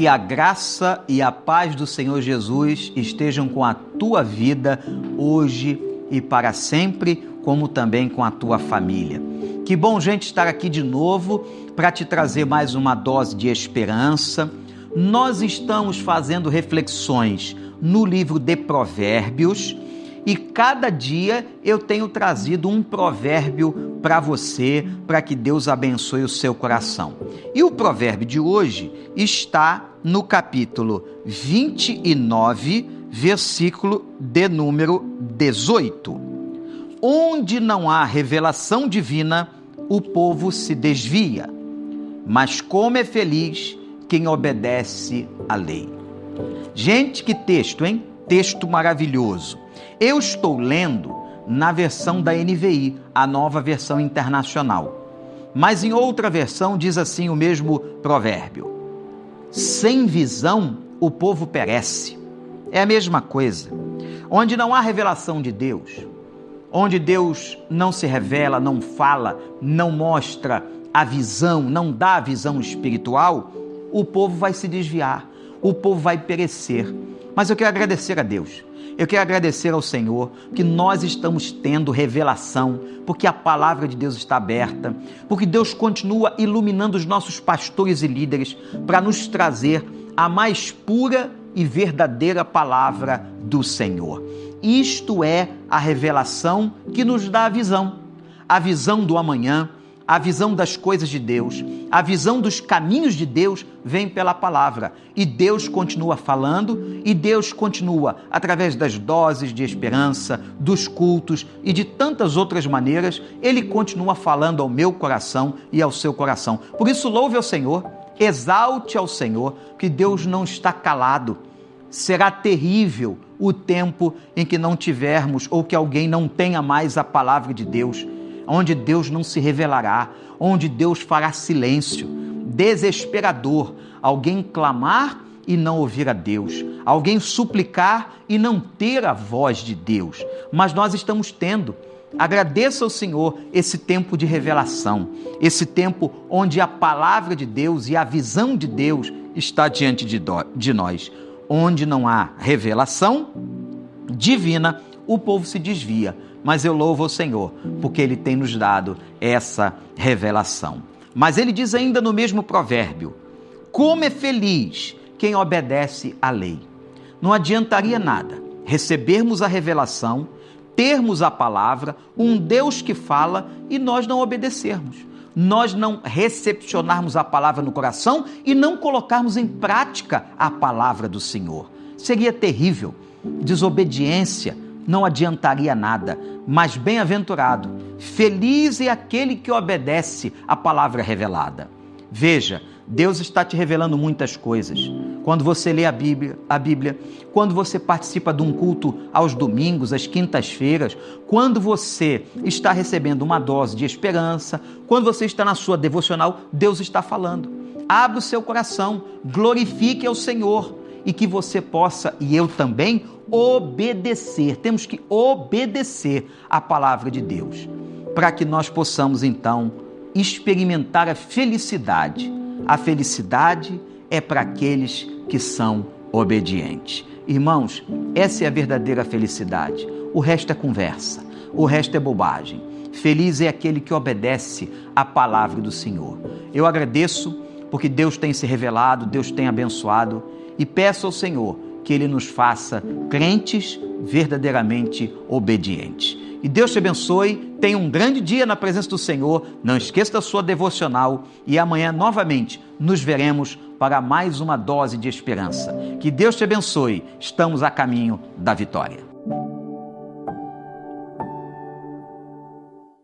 Que a graça e a paz do Senhor Jesus estejam com a tua vida hoje e para sempre, como também com a tua família. Que bom, gente, estar aqui de novo para te trazer mais uma dose de esperança. Nós estamos fazendo reflexões no livro de Provérbios e cada dia eu tenho trazido um provérbio para você, para que Deus abençoe o seu coração. E o provérbio de hoje está no capítulo 29, versículo de número 18. Onde não há revelação divina, o povo se desvia, mas como é feliz quem obedece à lei. Gente, que texto, hein? Texto maravilhoso. Eu estou lendo na versão da NVI, a nova versão internacional. Mas em outra versão diz assim o mesmo provérbio: Sem visão o povo perece. É a mesma coisa. Onde não há revelação de Deus, onde Deus não se revela, não fala, não mostra a visão, não dá a visão espiritual, o povo vai se desviar, o povo vai perecer. Mas eu quero agradecer a Deus eu quero agradecer ao Senhor que nós estamos tendo revelação, porque a palavra de Deus está aberta, porque Deus continua iluminando os nossos pastores e líderes para nos trazer a mais pura e verdadeira palavra do Senhor. Isto é a revelação que nos dá a visão, a visão do amanhã, a visão das coisas de Deus, a visão dos caminhos de Deus vem pela palavra. E Deus continua falando, e Deus continua, através das doses de esperança, dos cultos e de tantas outras maneiras, Ele continua falando ao meu coração e ao seu coração. Por isso, louve ao Senhor, exalte ao Senhor, que Deus não está calado. Será terrível o tempo em que não tivermos ou que alguém não tenha mais a palavra de Deus onde Deus não se revelará, onde Deus fará silêncio. Desesperador, alguém clamar e não ouvir a Deus, alguém suplicar e não ter a voz de Deus. Mas nós estamos tendo. Agradeça ao Senhor esse tempo de revelação, esse tempo onde a palavra de Deus e a visão de Deus está diante de, de nós. Onde não há revelação divina, o povo se desvia mas eu louvo o Senhor, porque Ele tem nos dado essa revelação. Mas ele diz ainda no mesmo provérbio: Como é feliz quem obedece à lei. Não adiantaria nada recebermos a revelação, termos a palavra, um Deus que fala e nós não obedecermos. Nós não recepcionarmos a palavra no coração e não colocarmos em prática a palavra do Senhor. Seria terrível. Desobediência, não adiantaria nada, mas bem-aventurado, feliz é aquele que obedece à palavra revelada. Veja, Deus está te revelando muitas coisas. Quando você lê a Bíblia, a Bíblia, quando você participa de um culto aos domingos, às quintas-feiras, quando você está recebendo uma dose de esperança, quando você está na sua devocional, Deus está falando. Abra o seu coração, glorifique ao Senhor e que você possa, e eu também, obedecer. Temos que obedecer a palavra de Deus, para que nós possamos então experimentar a felicidade. A felicidade é para aqueles que são obedientes. Irmãos, essa é a verdadeira felicidade. O resto é conversa, o resto é bobagem. Feliz é aquele que obedece à palavra do Senhor. Eu agradeço porque Deus tem se revelado, Deus tem abençoado e peço ao Senhor que Ele nos faça crentes verdadeiramente obedientes. E Deus te abençoe, tenha um grande dia na presença do Senhor, não esqueça da sua devocional e amanhã novamente nos veremos para mais uma dose de esperança. Que Deus te abençoe, estamos a caminho da vitória.